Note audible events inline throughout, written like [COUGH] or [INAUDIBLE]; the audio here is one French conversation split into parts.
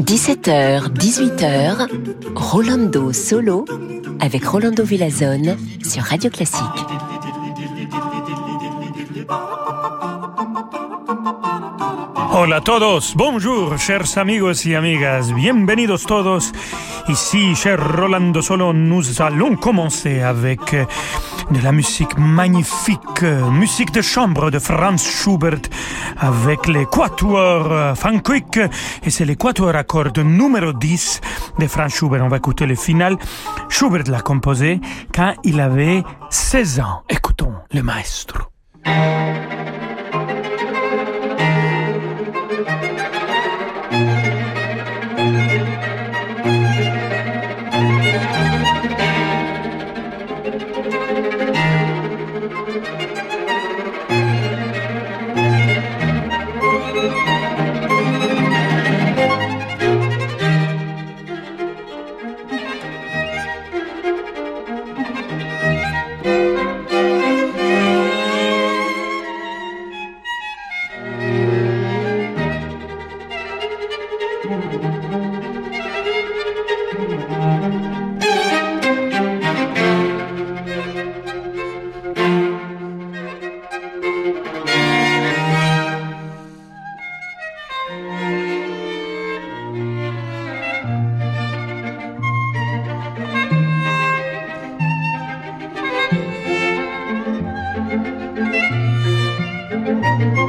17h, 18h, Rolando Solo avec Rolando Villazone sur Radio Classique. Hola a todos, bonjour, chers amigos y amigas, bienvenidos todos. Ici, cher Rolando Solo, nous allons commencer avec de la musique magnifique, musique de chambre de Franz Schubert avec les quatuors Quick et c'est les quatuors à cordes numéro 10 de Franz Schubert. On va écouter le final. Schubert l'a composé quand il avait 16 ans. Écoutons le maestro. Música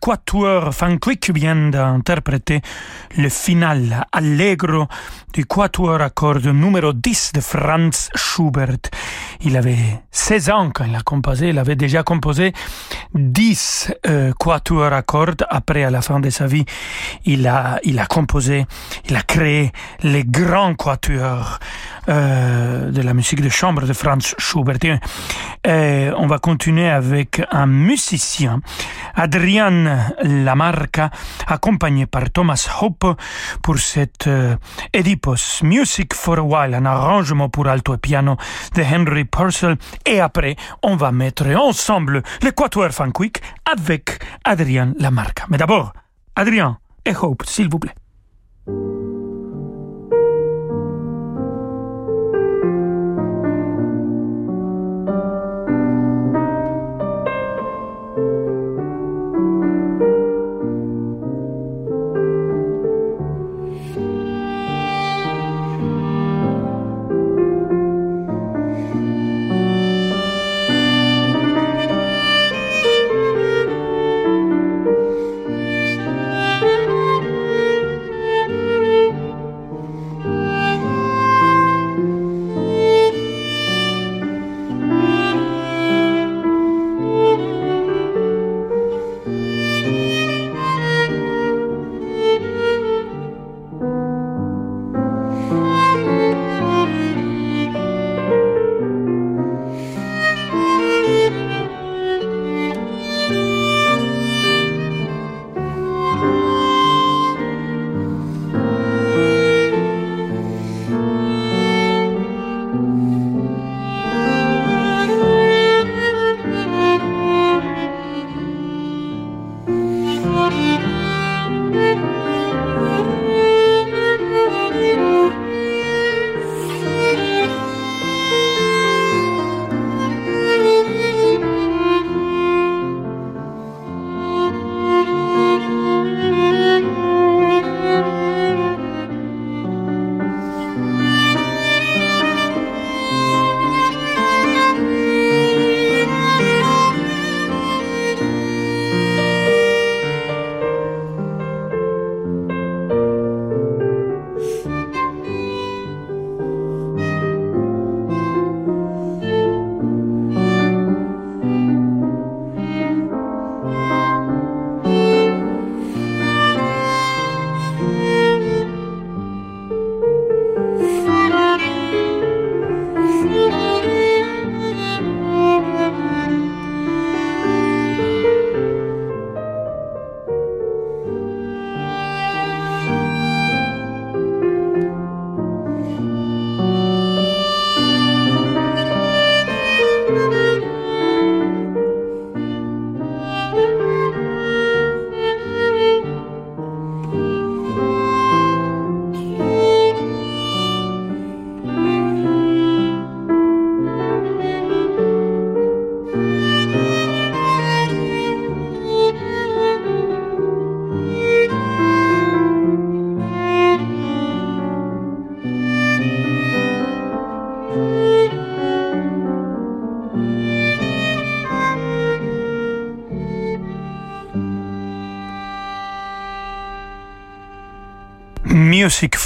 Quatuor Quick vient d'interpréter le final allegro du quatuor cordes numéro 10 de Franz Schubert. Il avait 16 ans quand il a composé, il avait déjà composé 10 euh, quatuors à cordes. Après, à la fin de sa vie, il a, il a composé, il a créé les grands quatuors euh, de la musique de chambre de Franz Schubert. Et on va continuer avec un musicien, Adrian Lamarca, accompagné par Thomas Hope pour cette euh, Music for a While, un arrangement pour alto et piano de Henry Et après, on va mettre ensemble l'équateur Quick avec Adrian Lamarca. Mais d'abord, Adrian et Hope, s'il vous plaît.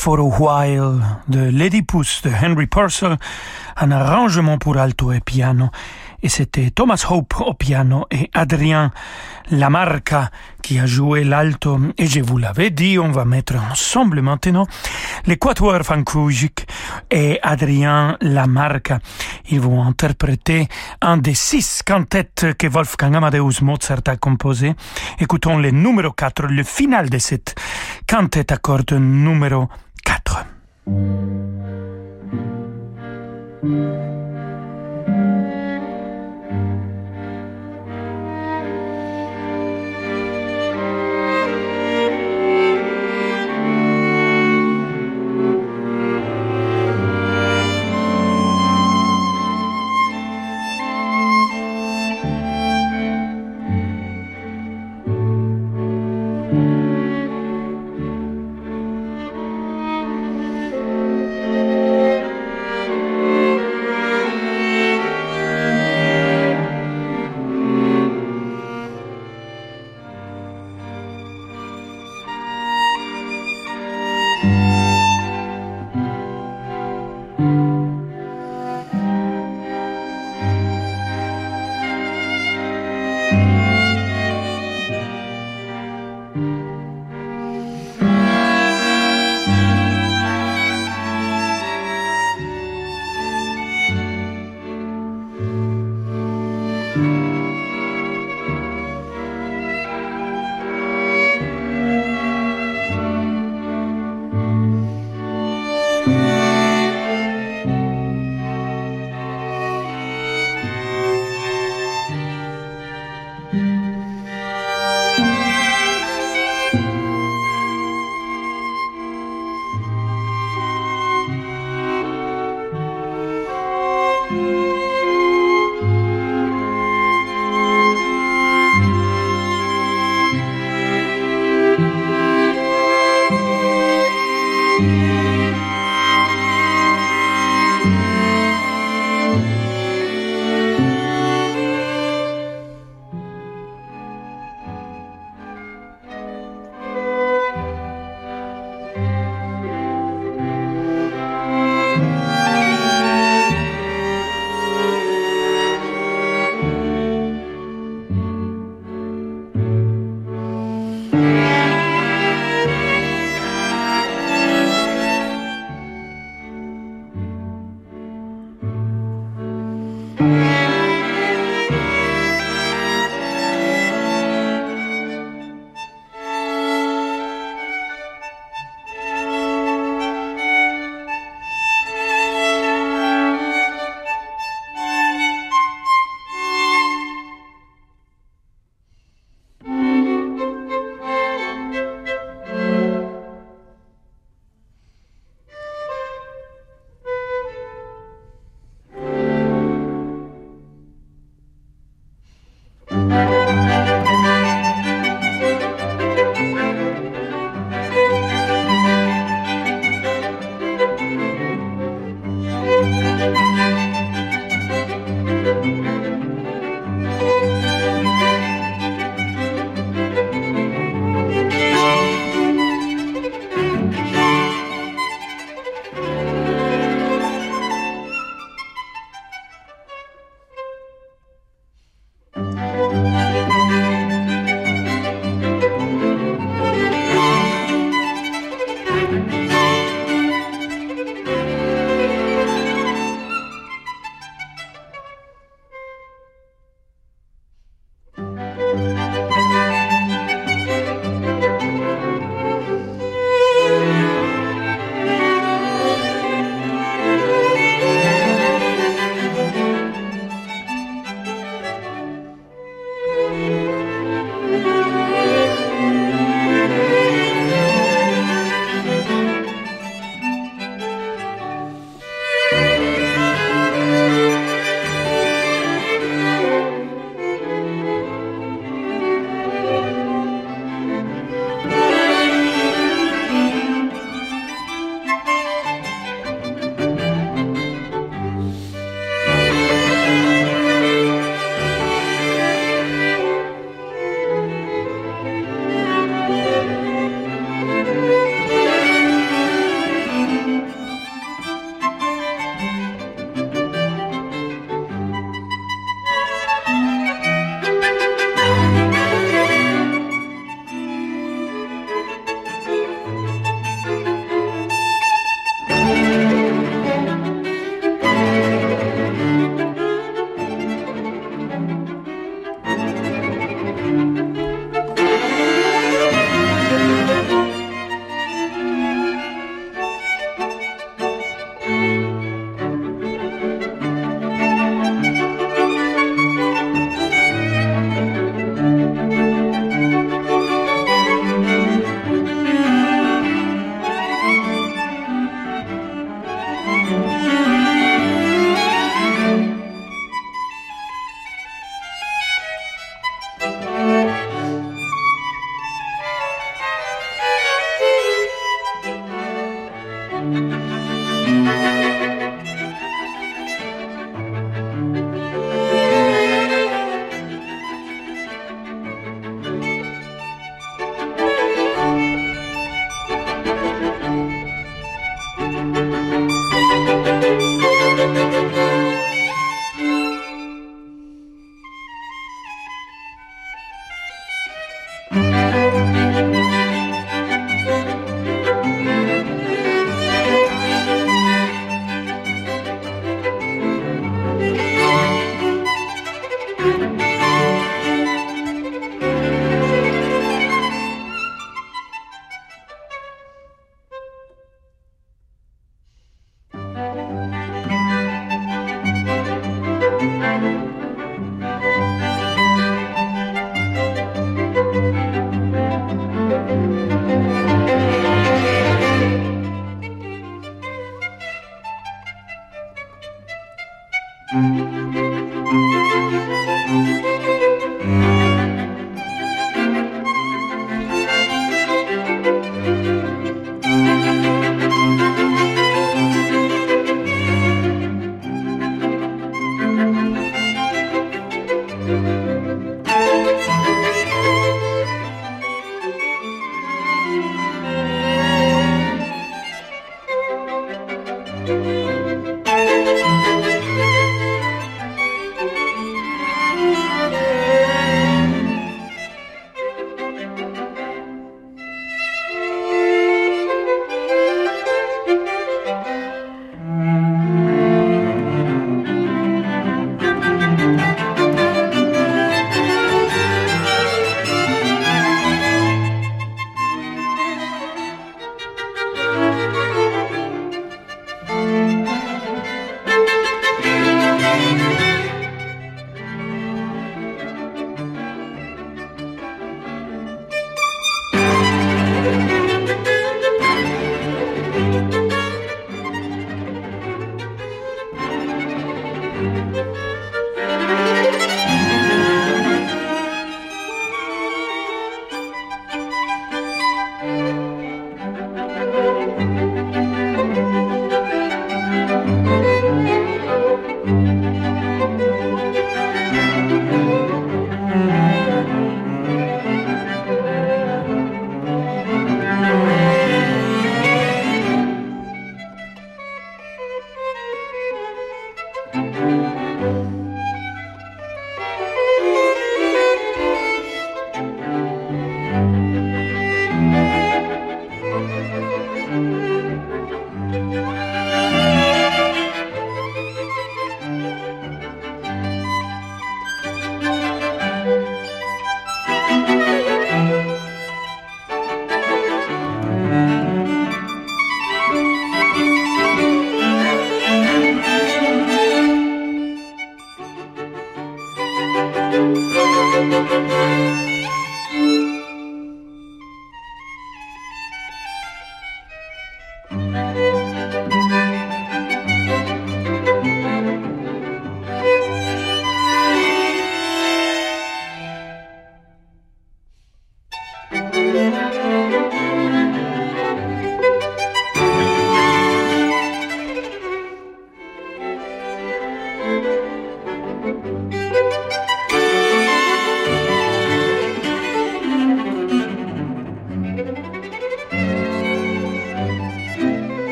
For a While de l'Oedipus de Henry Purcell, un arrangement pour alto et piano. Et c'était Thomas Hope au piano et Adrien Lamarca qui a joué l'alto. Et je vous l'avais dit, on va mettre ensemble maintenant l'équateur Fankujic et Adrien Lamarca. Ils vont interpréter un des six cantettes que Wolfgang Amadeus Mozart a composé. Écoutons le numéro 4, le final de cette cantette à cordes numéro 4. 4.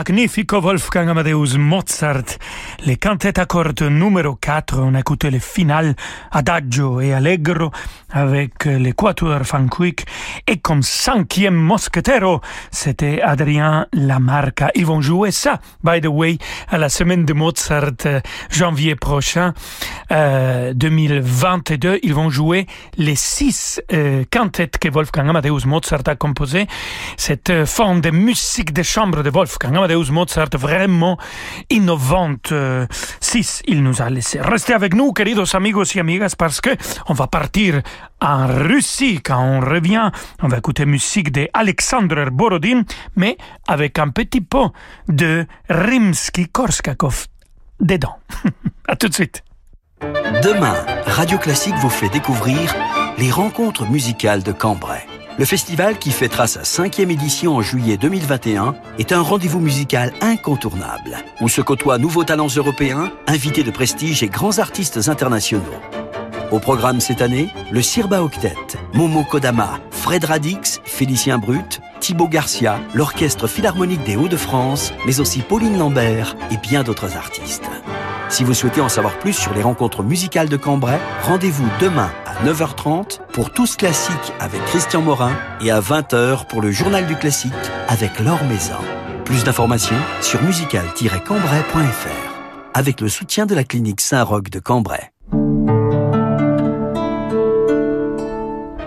Magnifico Wolfgang Amadeus Mozart, les cantates à cordes numéro 4, on a écouté le final Adagio et Allegro avec l'équateur Fanquick et comme cinquième mosquetero, c'était Adrien Lamarca. Ils vont jouer ça, by the way, à la semaine de Mozart, euh, janvier prochain, euh, 2022. Ils vont jouer les six euh, cantates que Wolfgang Amadeus Mozart a composées. Cette euh, forme de musique de chambre de Wolfgang Amadeus Mozart vraiment innovante. Euh, il nous a laissé. Restez avec nous, queridos amigos y amigas, parce que on va partir en Russie. Quand on revient, on va écouter musique de Alexander Borodin, mais avec un petit peu de Rimsky-Korskakov dedans. [LAUGHS] à tout de suite. Demain, Radio Classique vous fait découvrir les rencontres musicales de Cambrai. Le festival qui fêtera sa cinquième édition en juillet 2021 est un rendez-vous musical incontournable où se côtoient nouveaux talents européens, invités de prestige et grands artistes internationaux. Au programme cette année, le Sirba Octet, Momo Kodama, Fred Radix, Félicien Brut, Thibaut Garcia, l'Orchestre Philharmonique des Hauts-de-France, mais aussi Pauline Lambert et bien d'autres artistes. Si vous souhaitez en savoir plus sur les rencontres musicales de Cambrai, rendez-vous demain à 9h30 pour Tous Classiques avec Christian Morin et à 20h pour le Journal du Classique avec Laure Maison. Plus d'informations sur musical-cambrai.fr avec le soutien de la clinique Saint-Roch de Cambrai.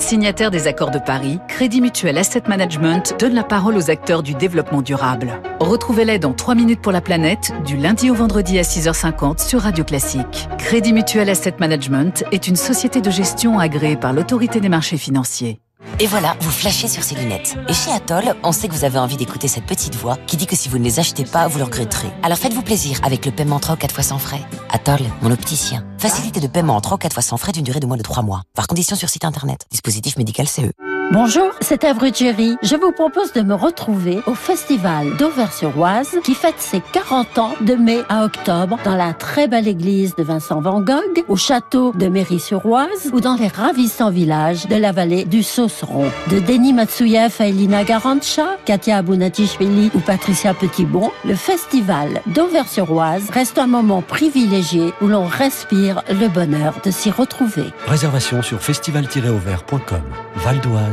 Signataire des accords de Paris, Crédit Mutuel Asset Management donne la parole aux acteurs du développement durable. Retrouvez-les dans 3 minutes pour la planète, du lundi au vendredi à 6h50 sur Radio Classique. Crédit Mutuel Asset Management est une société de gestion agréée par l'autorité des marchés financiers. Et voilà, vous flashez sur ces lunettes. Et chez Atoll, on sait que vous avez envie d'écouter cette petite voix qui dit que si vous ne les achetez pas, vous le regretterez. Alors faites-vous plaisir avec le paiement en 3 ou 4 fois sans frais. Atoll, mon opticien. Facilité de paiement en 3 ou 4 fois sans frais d'une durée de moins de 3 mois. Par condition sur site internet. Dispositif médical CE. Bonjour, c'est Jerry. Je vous propose de me retrouver au festival d'Auvers-sur-Oise qui fête ses 40 ans de mai à octobre dans la très belle église de Vincent Van Gogh, au château de Méry-sur-Oise ou dans les ravissants villages de la vallée du Sauceron. De Denis Matsuyev à Elina Garancha, Katia Abunatishvili ou Patricia Petitbon, le festival d'Auvers-sur-Oise reste un moment privilégié où l'on respire le bonheur de s'y retrouver. Réservation sur festival-auvers.com. Val d'Oise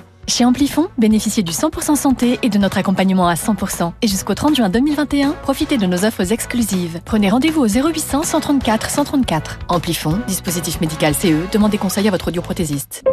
Chez Amplifon, bénéficiez du 100% santé et de notre accompagnement à 100%. Et jusqu'au 30 juin 2021, profitez de nos offres exclusives. Prenez rendez-vous au 0800 134 134. Amplifon, dispositif médical CE, demandez conseil à votre audioprothésiste.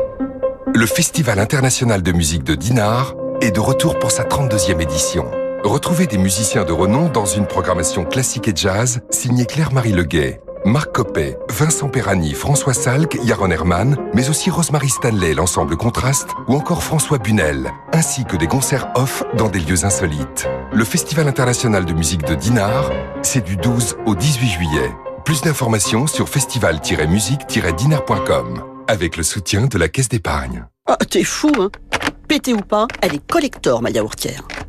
Le Festival international de musique de Dinard est de retour pour sa 32e édition. Retrouvez des musiciens de renom dans une programmation classique et jazz signée Claire-Marie Leguet. Marc Coppet, Vincent Perrani, François Salk, Yaron Herman, mais aussi Rosemary Stanley, l'ensemble Contraste, ou encore François Bunel, ainsi que des concerts off dans des lieux insolites. Le Festival international de musique de Dinard, c'est du 12 au 18 juillet. Plus d'informations sur festival-musique-dinard.com, avec le soutien de la Caisse d'épargne. Ah, t'es fou, hein Pété ou pas, elle est collector, ma yaourtière.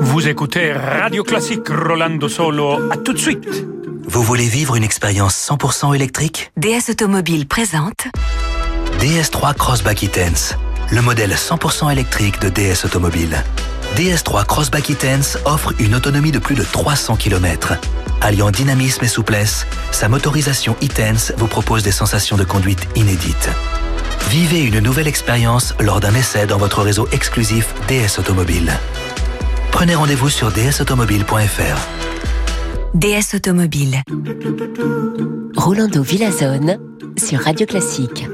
Vous écoutez Radio Classique Rolando Solo. À tout de suite. Vous voulez vivre une expérience 100% électrique? DS Automobile présente DS3 Crossback E-Tense, le modèle 100% électrique de DS Automobile. DS3 Crossback E-Tense offre une autonomie de plus de 300 km. Alliant dynamisme et souplesse, sa motorisation e-Tense vous propose des sensations de conduite inédites. Vivez une nouvelle expérience lors d'un essai dans votre réseau exclusif DS Automobile. Prenez rendez-vous sur dsautomobile.fr. DS Automobile. Rolando Villazone sur Radio Classique.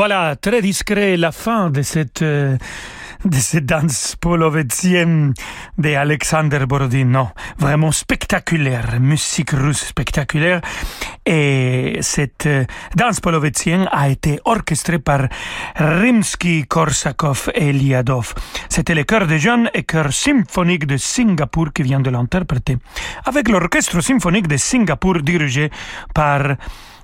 Voilà, très discret la fin de cette, euh, de cette danse polovétienne de Alexander Borodin. Non, vraiment spectaculaire, musique russe spectaculaire. Et cette euh, danse polovétienne a été orchestrée par Rimsky-Korsakov et Liadov. C'était le chœur des jeunes et chœur symphonique de Singapour qui vient de l'interpréter. Avec l'orchestre symphonique de Singapour dirigé par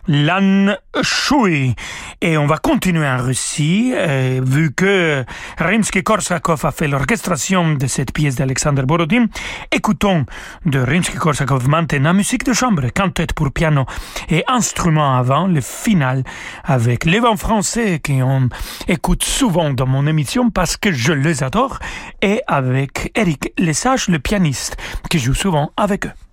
Lan Shui. Et on va continuer en Russie, euh, vu que Rimsky-Korsakov a fait l'orchestration de cette pièce d'Alexander Borodin. Écoutons de Rimsky-Korsakov maintenant musique de chambre, cantate pour piano et instrument avant, le final avec les vents français qu'on écoute souvent dans mon émission parce que je les adore et avec Eric Lesage, le pianiste, qui joue souvent avec eux.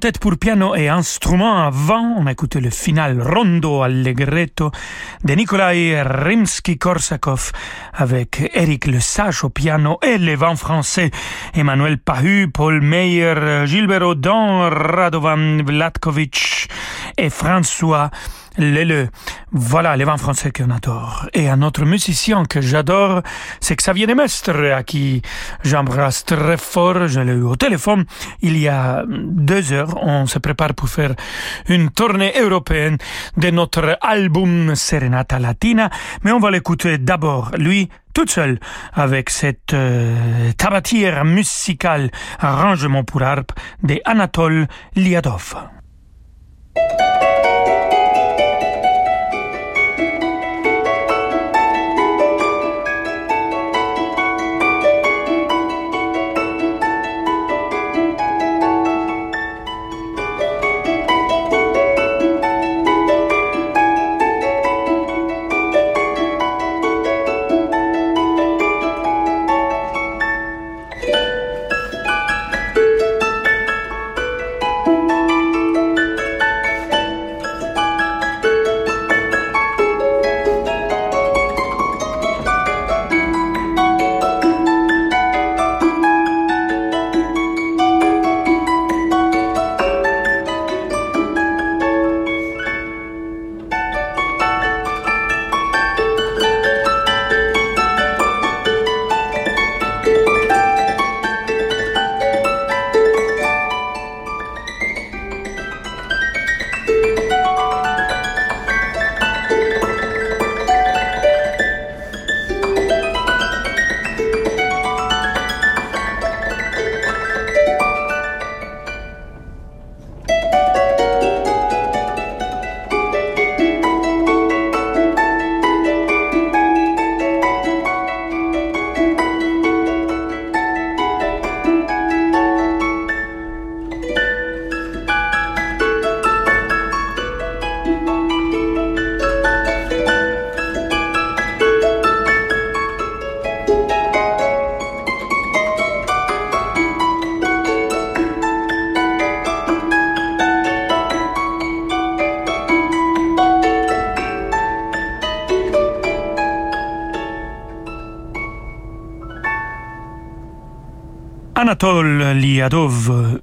Quintette pour piano et instruments. Avant, on a écouté le final Rondo Allegretto de Nikolai Rimsky-Korsakov avec Eric Le Sage au piano et les vents français Emmanuel Pahu, Paul Meyer, Gilbert Audin, Radovan Vlatkovic et François le, voilà les vins français qu'on adore. Et un autre musicien que j'adore, c'est Xavier Demestre, à qui j'embrasse très fort. Je l'ai eu au téléphone il y a deux heures. On se prépare pour faire une tournée européenne de notre album Serenata Latina. Mais on va l'écouter d'abord, lui, tout seul, avec cette euh, tabatière musicale arrangement pour harpe de Anatole Liadov.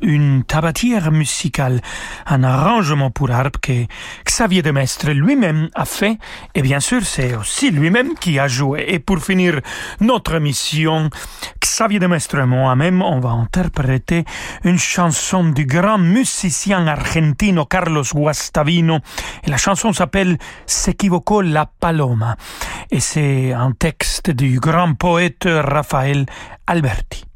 Une tabatière musicale, un arrangement pour harpe que Xavier Demestre lui-même a fait, et bien sûr c'est aussi lui-même qui a joué. Et pour finir notre mission, Xavier Demestre et moi-même, on va interpréter une chanson du grand musicien argentino Carlos Guastavino, et la chanson s'appelle S'equivocó la paloma, et c'est un texte du grand poète Raphaël Alberti.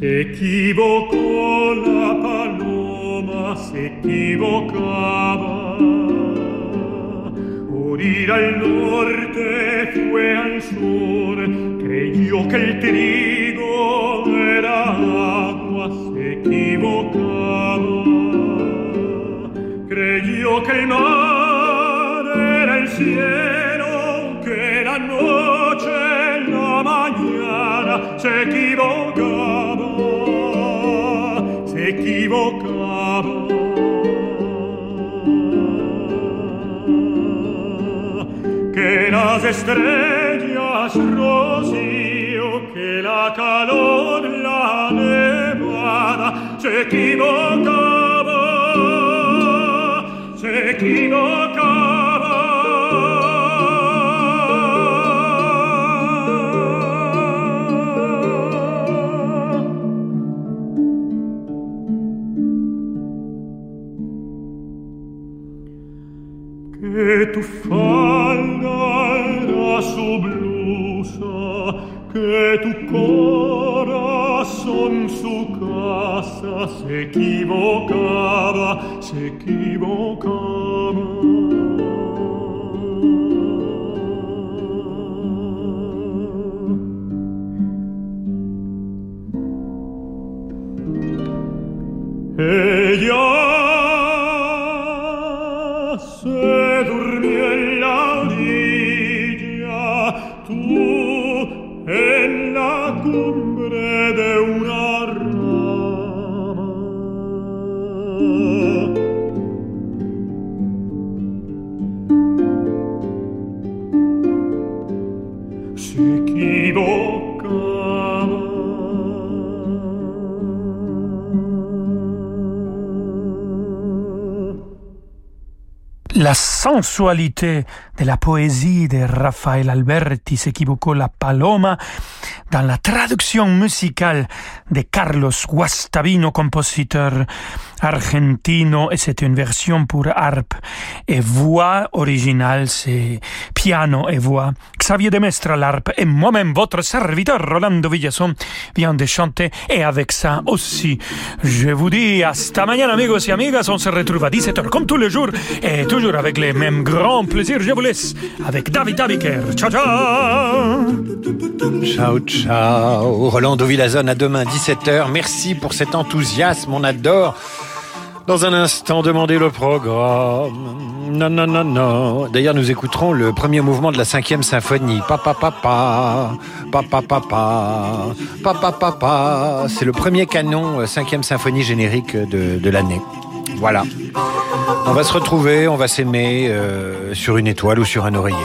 Se equivocó la paloma, se equivocaba. Por al norte fue al sur, creyó que el trigo era agua, se equivocaba. Creyó que el mar era el cielo, que la noche la mañana se equivocaba equivocaba. Que las estrellas rocío, que la calor, la nevada, se equivocaba, se equivocaba. Tu falda era su blusa, que tu corazón su casa se equivocaba, se equivocaba. Ella se sensualité de la poésie de Rafael Alberti s'équivoquait la Paloma dans la traduction musicale de Carlos Guastavino, compositeur argentino, et c'est une version pour harpe et voix originale, c'est piano et voix. Xavier Demestre à l'harpe et moi-même, votre serviteur Rolando Villasson, vient de chanter et avec ça aussi, je vous dis hasta mañana amigos et amigas, on se retrouve à 17h comme tous les jours et toujours avec les mêmes grands plaisirs. Je vous laisse avec David Abiker. Ciao ciao Ciao ciao Rolando Villazone à demain 17h. Merci pour cet enthousiasme, on adore. Dans un instant, demandez le programme. Non, non, non, non. D'ailleurs, nous écouterons le premier mouvement de la cinquième symphonie. Papa, papa, papa, papa, papa. C'est le premier canon, euh, cinquième symphonie générique de, de l'année. Voilà. On va se retrouver, on va s'aimer euh, sur une étoile ou sur un oreiller.